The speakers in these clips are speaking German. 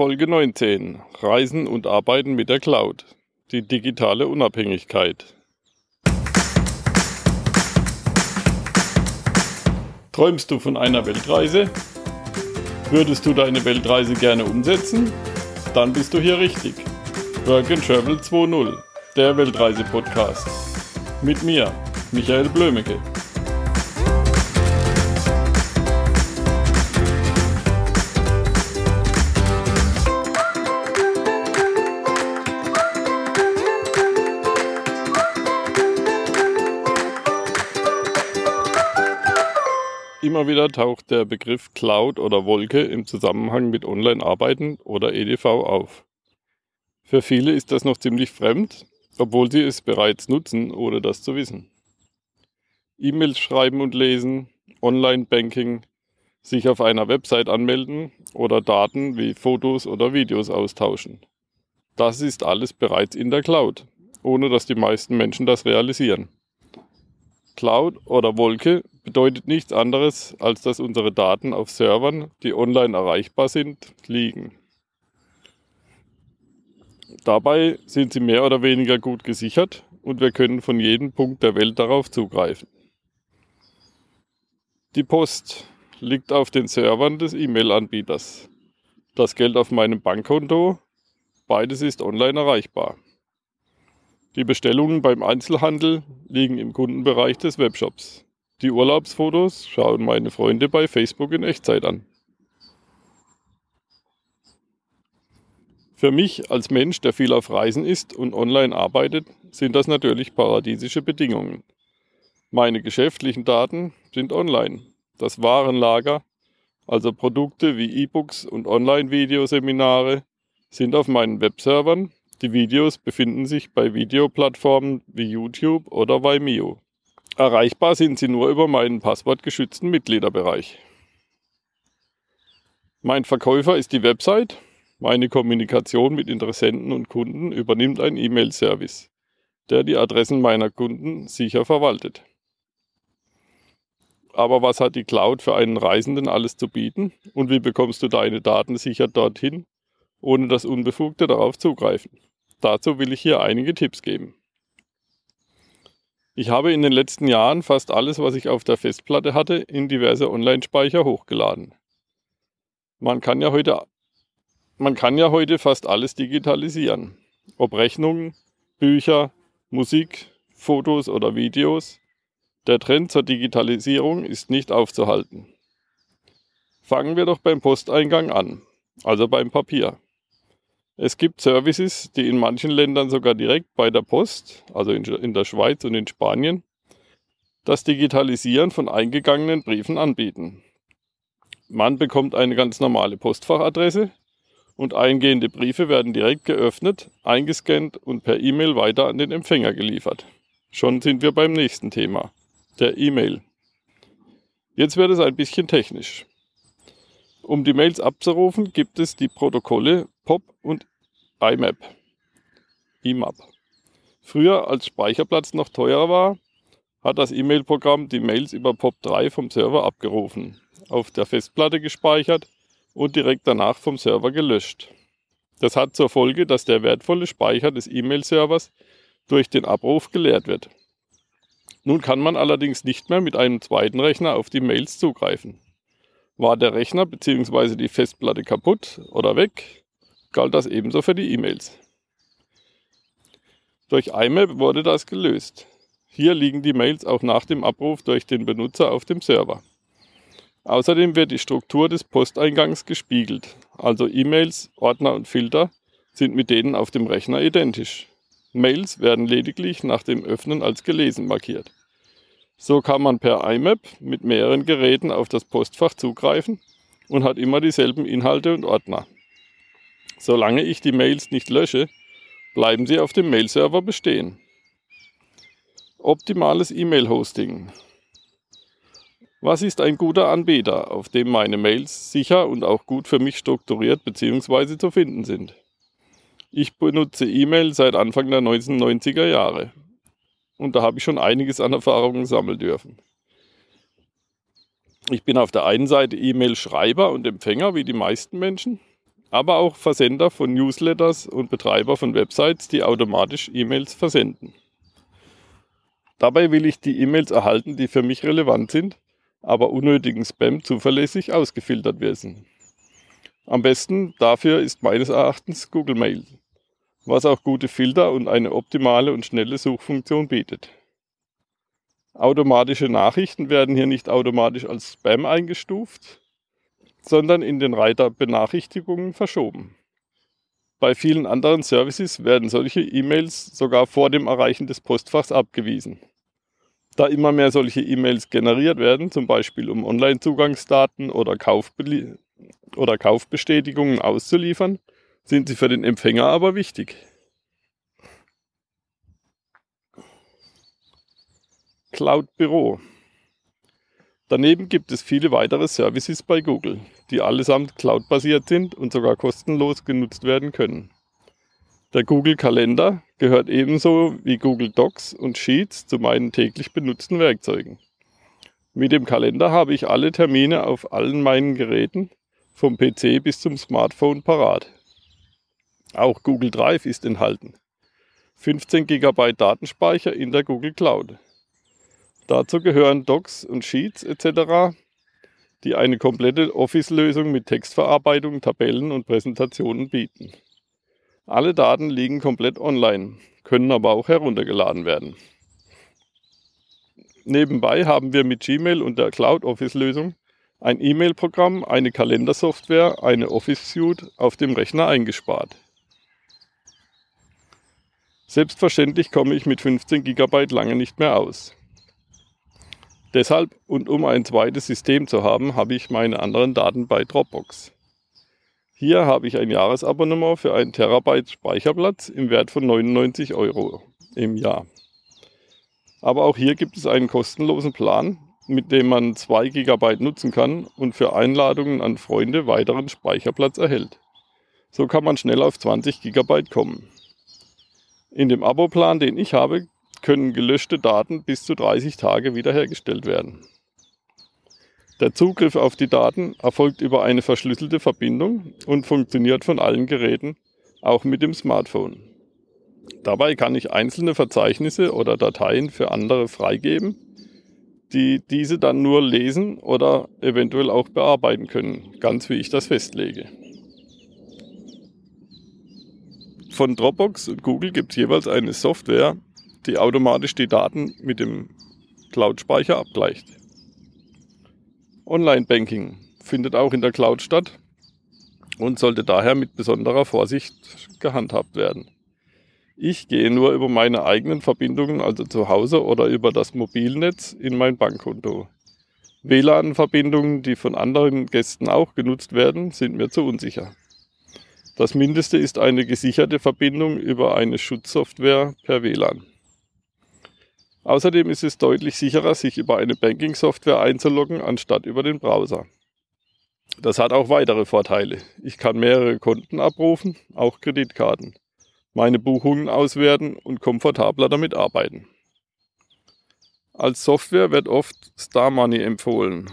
Folge 19. Reisen und Arbeiten mit der Cloud. Die digitale Unabhängigkeit. Träumst du von einer Weltreise? Würdest du deine Weltreise gerne umsetzen? Dann bist du hier richtig. Work and Travel 2.0, der Weltreise-Podcast. Mit mir, Michael Blömecke. Immer wieder taucht der Begriff Cloud oder Wolke im Zusammenhang mit Online-Arbeiten oder EDV auf. Für viele ist das noch ziemlich fremd, obwohl sie es bereits nutzen, ohne das zu wissen. E-Mails schreiben und lesen, Online-Banking, sich auf einer Website anmelden oder Daten wie Fotos oder Videos austauschen. Das ist alles bereits in der Cloud, ohne dass die meisten Menschen das realisieren. Cloud oder Wolke bedeutet nichts anderes, als dass unsere Daten auf Servern, die online erreichbar sind, liegen. Dabei sind sie mehr oder weniger gut gesichert und wir können von jedem Punkt der Welt darauf zugreifen. Die Post liegt auf den Servern des E-Mail-Anbieters. Das Geld auf meinem Bankkonto, beides ist online erreichbar. Die Bestellungen beim Einzelhandel liegen im Kundenbereich des Webshops. Die Urlaubsfotos schauen meine Freunde bei Facebook in Echtzeit an. Für mich als Mensch, der viel auf Reisen ist und online arbeitet, sind das natürlich paradiesische Bedingungen. Meine geschäftlichen Daten sind online. Das Warenlager, also Produkte wie E-Books und Online-Videoseminare, sind auf meinen Webservern die Videos befinden sich bei Videoplattformen wie YouTube oder Vimeo. Erreichbar sind sie nur über meinen passwortgeschützten Mitgliederbereich. Mein Verkäufer ist die Website. Meine Kommunikation mit Interessenten und Kunden übernimmt ein E-Mail-Service, der die Adressen meiner Kunden sicher verwaltet. Aber was hat die Cloud für einen Reisenden alles zu bieten und wie bekommst du deine Daten sicher dorthin, ohne dass Unbefugte darauf zugreifen? Dazu will ich hier einige Tipps geben. Ich habe in den letzten Jahren fast alles, was ich auf der Festplatte hatte, in diverse Online-Speicher hochgeladen. Man kann ja heute man kann ja heute fast alles digitalisieren. Ob Rechnungen, Bücher, Musik, Fotos oder Videos. Der Trend zur Digitalisierung ist nicht aufzuhalten. Fangen wir doch beim Posteingang an, also beim Papier. Es gibt Services, die in manchen Ländern sogar direkt bei der Post, also in, der Schweiz und in Spanien, das Digitalisieren von eingegangenen Briefen anbieten. Man bekommt eine ganz normale Postfachadresse und eingehende Briefe werden direkt geöffnet, eingescannt und per E-Mail weiter an den Empfänger geliefert. Schon sind wir beim nächsten Thema, der E-Mail. Jetzt wird es ein bisschen technisch. Um die Mails abzurufen, gibt es die Protokolle POP und IMAP. IMAP. Früher, als Speicherplatz noch teurer war, hat das E-Mail-Programm die Mails über POP3 vom Server abgerufen, auf der Festplatte gespeichert und direkt danach vom Server gelöscht. Das hat zur Folge, dass der wertvolle Speicher des E-Mail-Servers durch den Abruf geleert wird. Nun kann man allerdings nicht mehr mit einem zweiten Rechner auf die Mails zugreifen. War der Rechner bzw. die Festplatte kaputt oder weg, galt das ebenso für die E-Mails. Durch IMAP wurde das gelöst. Hier liegen die Mails auch nach dem Abruf durch den Benutzer auf dem Server. Außerdem wird die Struktur des Posteingangs gespiegelt, also E-Mails, Ordner und Filter sind mit denen auf dem Rechner identisch. Mails werden lediglich nach dem Öffnen als gelesen markiert. So kann man per IMAP mit mehreren Geräten auf das Postfach zugreifen und hat immer dieselben Inhalte und Ordner. Solange ich die Mails nicht lösche, bleiben sie auf dem Mail-Server bestehen. Optimales E-Mail-Hosting. Was ist ein guter Anbieter, auf dem meine Mails sicher und auch gut für mich strukturiert bzw. zu finden sind? Ich benutze E-Mail seit Anfang der 1990er Jahre und da habe ich schon einiges an Erfahrungen sammeln dürfen. Ich bin auf der einen Seite E-Mail-Schreiber und Empfänger wie die meisten Menschen aber auch Versender von Newsletters und Betreiber von Websites, die automatisch E-Mails versenden. Dabei will ich die E-Mails erhalten, die für mich relevant sind, aber unnötigen Spam zuverlässig ausgefiltert werden. Am besten dafür ist meines Erachtens Google Mail, was auch gute Filter und eine optimale und schnelle Suchfunktion bietet. Automatische Nachrichten werden hier nicht automatisch als Spam eingestuft, sondern in den Reiter Benachrichtigungen verschoben. Bei vielen anderen Services werden solche E-Mails sogar vor dem Erreichen des Postfachs abgewiesen. Da immer mehr solche E-Mails generiert werden, zum Beispiel um Online-Zugangsdaten oder, Kaufbe oder Kaufbestätigungen auszuliefern, sind sie für den Empfänger aber wichtig. Cloud Büro. Daneben gibt es viele weitere Services bei Google, die allesamt cloud-basiert sind und sogar kostenlos genutzt werden können. Der Google Kalender gehört ebenso wie Google Docs und Sheets zu meinen täglich benutzten Werkzeugen. Mit dem Kalender habe ich alle Termine auf allen meinen Geräten, vom PC bis zum Smartphone parat. Auch Google Drive ist enthalten. 15 GB Datenspeicher in der Google Cloud. Dazu gehören Docs und Sheets etc., die eine komplette Office-Lösung mit Textverarbeitung, Tabellen und Präsentationen bieten. Alle Daten liegen komplett online, können aber auch heruntergeladen werden. Nebenbei haben wir mit Gmail und der Cloud Office Lösung ein E-Mail-Programm, eine Kalendersoftware, eine Office Suite auf dem Rechner eingespart. Selbstverständlich komme ich mit 15 GB lange nicht mehr aus. Deshalb und um ein zweites System zu haben, habe ich meine anderen Daten bei Dropbox. Hier habe ich ein Jahresabonnement für einen Terabyte Speicherplatz im Wert von 99 Euro im Jahr. Aber auch hier gibt es einen kostenlosen Plan, mit dem man 2 GB nutzen kann und für Einladungen an Freunde weiteren Speicherplatz erhält. So kann man schnell auf 20 GB kommen. In dem Abo-Plan, den ich habe, können gelöschte Daten bis zu 30 Tage wiederhergestellt werden. Der Zugriff auf die Daten erfolgt über eine verschlüsselte Verbindung und funktioniert von allen Geräten, auch mit dem Smartphone. Dabei kann ich einzelne Verzeichnisse oder Dateien für andere freigeben, die diese dann nur lesen oder eventuell auch bearbeiten können, ganz wie ich das festlege. Von Dropbox und Google gibt es jeweils eine Software, die automatisch die Daten mit dem Cloud-Speicher abgleicht. Online-Banking findet auch in der Cloud statt und sollte daher mit besonderer Vorsicht gehandhabt werden. Ich gehe nur über meine eigenen Verbindungen, also zu Hause oder über das Mobilnetz, in mein Bankkonto. WLAN-Verbindungen, die von anderen Gästen auch genutzt werden, sind mir zu unsicher. Das Mindeste ist eine gesicherte Verbindung über eine Schutzsoftware per WLAN. Außerdem ist es deutlich sicherer, sich über eine Banking-Software einzuloggen, anstatt über den Browser. Das hat auch weitere Vorteile. Ich kann mehrere Konten abrufen, auch Kreditkarten, meine Buchungen auswerten und komfortabler damit arbeiten. Als Software wird oft Star Money empfohlen.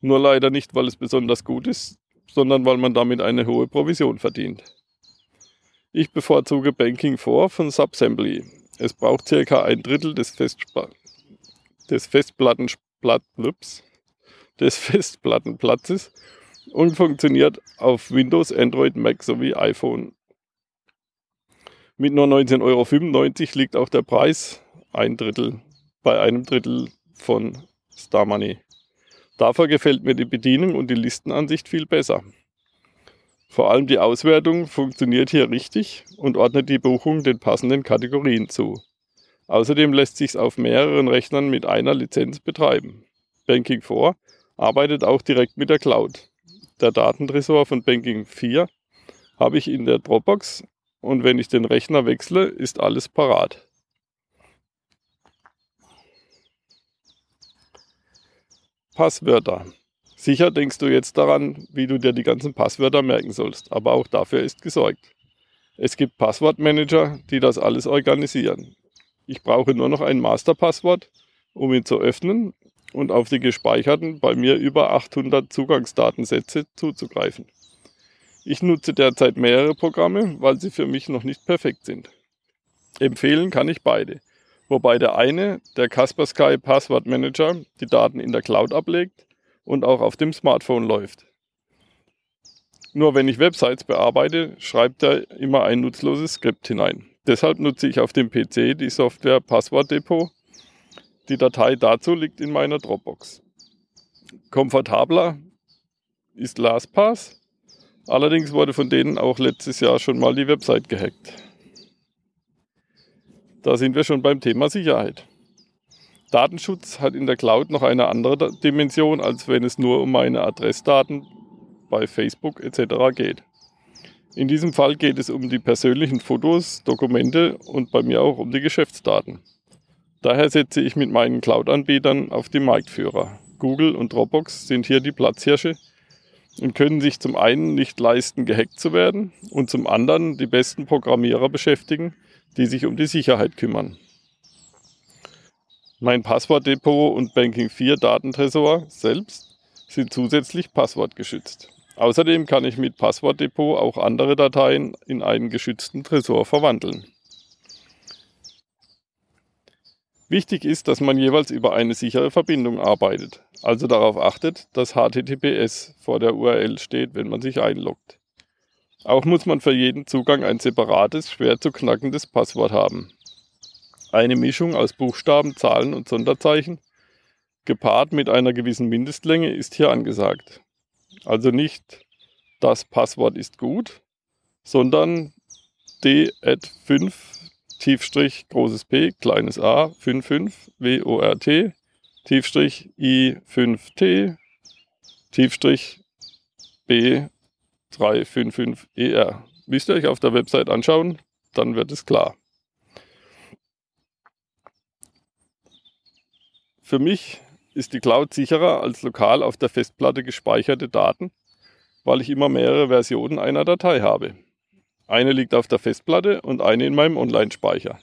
Nur leider nicht, weil es besonders gut ist, sondern weil man damit eine hohe Provision verdient. Ich bevorzuge Banking 4 von Subsembly, es braucht circa ein Drittel des, Festspla des, Festplattenplatz des Festplattenplatzes und funktioniert auf Windows, Android, Mac sowie iPhone. Mit nur 19,95 Euro liegt auch der Preis ein Drittel bei einem Drittel von Star Money. Dafür gefällt mir die Bedienung und die Listenansicht viel besser. Vor allem die Auswertung funktioniert hier richtig und ordnet die Buchung den passenden Kategorien zu. Außerdem lässt sich auf mehreren Rechnern mit einer Lizenz betreiben. Banking 4 arbeitet auch direkt mit der Cloud. Der Datentresor von Banking 4 habe ich in der Dropbox und wenn ich den Rechner wechsle, ist alles parat. Passwörter. Sicher denkst du jetzt daran, wie du dir die ganzen Passwörter merken sollst, aber auch dafür ist gesorgt. Es gibt Passwortmanager, die das alles organisieren. Ich brauche nur noch ein Masterpasswort, um ihn zu öffnen und auf die gespeicherten, bei mir über 800 Zugangsdatensätze zuzugreifen. Ich nutze derzeit mehrere Programme, weil sie für mich noch nicht perfekt sind. Empfehlen kann ich beide, wobei der eine, der Kaspersky Passwort Manager, die Daten in der Cloud ablegt und auch auf dem Smartphone läuft. Nur wenn ich Websites bearbeite, schreibt er immer ein nutzloses Skript hinein. Deshalb nutze ich auf dem PC die Software Passwort Depot. Die Datei dazu liegt in meiner Dropbox. Komfortabler ist LastPass. Allerdings wurde von denen auch letztes Jahr schon mal die Website gehackt. Da sind wir schon beim Thema Sicherheit. Datenschutz hat in der Cloud noch eine andere Dimension, als wenn es nur um meine Adressdaten bei Facebook etc. geht. In diesem Fall geht es um die persönlichen Fotos, Dokumente und bei mir auch um die Geschäftsdaten. Daher setze ich mit meinen Cloud-Anbietern auf die Marktführer. Google und Dropbox sind hier die Platzhirsche und können sich zum einen nicht leisten, gehackt zu werden und zum anderen die besten Programmierer beschäftigen, die sich um die Sicherheit kümmern. Mein Passwortdepot und Banking 4 Datentresor selbst sind zusätzlich passwortgeschützt. Außerdem kann ich mit Passwortdepot auch andere Dateien in einen geschützten Tresor verwandeln. Wichtig ist, dass man jeweils über eine sichere Verbindung arbeitet, also darauf achtet, dass HTTPS vor der URL steht, wenn man sich einloggt. Auch muss man für jeden Zugang ein separates, schwer zu knackendes Passwort haben. Eine Mischung aus Buchstaben, Zahlen und Sonderzeichen, gepaart mit einer gewissen Mindestlänge, ist hier angesagt. Also nicht das Passwort ist gut, sondern d@5 Tiefstrich großes P kleines a 55 WORT Tiefstrich i5t Tiefstrich b355er. Müsst ihr euch auf der Website anschauen, dann wird es klar. Für mich ist die Cloud sicherer als lokal auf der Festplatte gespeicherte Daten, weil ich immer mehrere Versionen einer Datei habe. Eine liegt auf der Festplatte und eine in meinem Online-Speicher.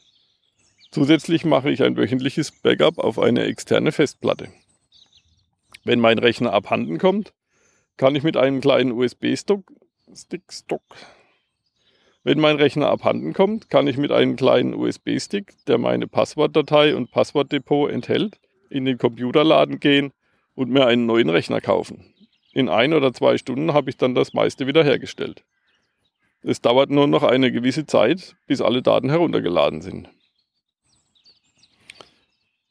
Zusätzlich mache ich ein wöchentliches Backup auf eine externe Festplatte. Wenn mein Rechner abhanden kommt, kann ich mit einem kleinen USB-Stick. Wenn mein Rechner abhanden kommt, kann ich mit einem kleinen USB-Stick, der meine Passwortdatei und Passwortdepot enthält, in den Computerladen gehen und mir einen neuen Rechner kaufen. In ein oder zwei Stunden habe ich dann das meiste wiederhergestellt. Es dauert nur noch eine gewisse Zeit, bis alle Daten heruntergeladen sind.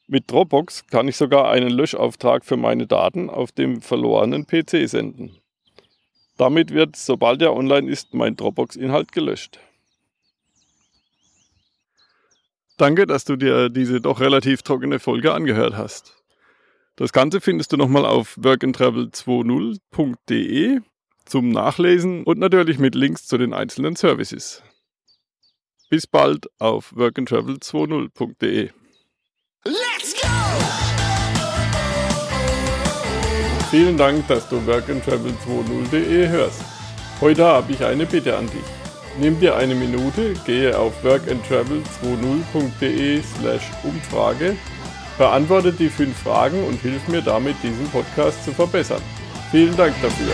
Mit Dropbox kann ich sogar einen Löschauftrag für meine Daten auf dem verlorenen PC senden. Damit wird, sobald er online ist, mein Dropbox-Inhalt gelöscht. Danke, dass du dir diese doch relativ trockene Folge angehört hast. Das Ganze findest du nochmal auf workandtravel20.de zum Nachlesen und natürlich mit Links zu den einzelnen Services. Bis bald auf workandtravel20.de. Let's go! Vielen Dank, dass du workandtravel20.de hörst. Heute habe ich eine Bitte an dich. Nimm dir eine Minute, gehe auf workandtravel20.de slash Umfrage, beantworte die fünf Fragen und hilf mir damit, diesen Podcast zu verbessern. Vielen Dank dafür.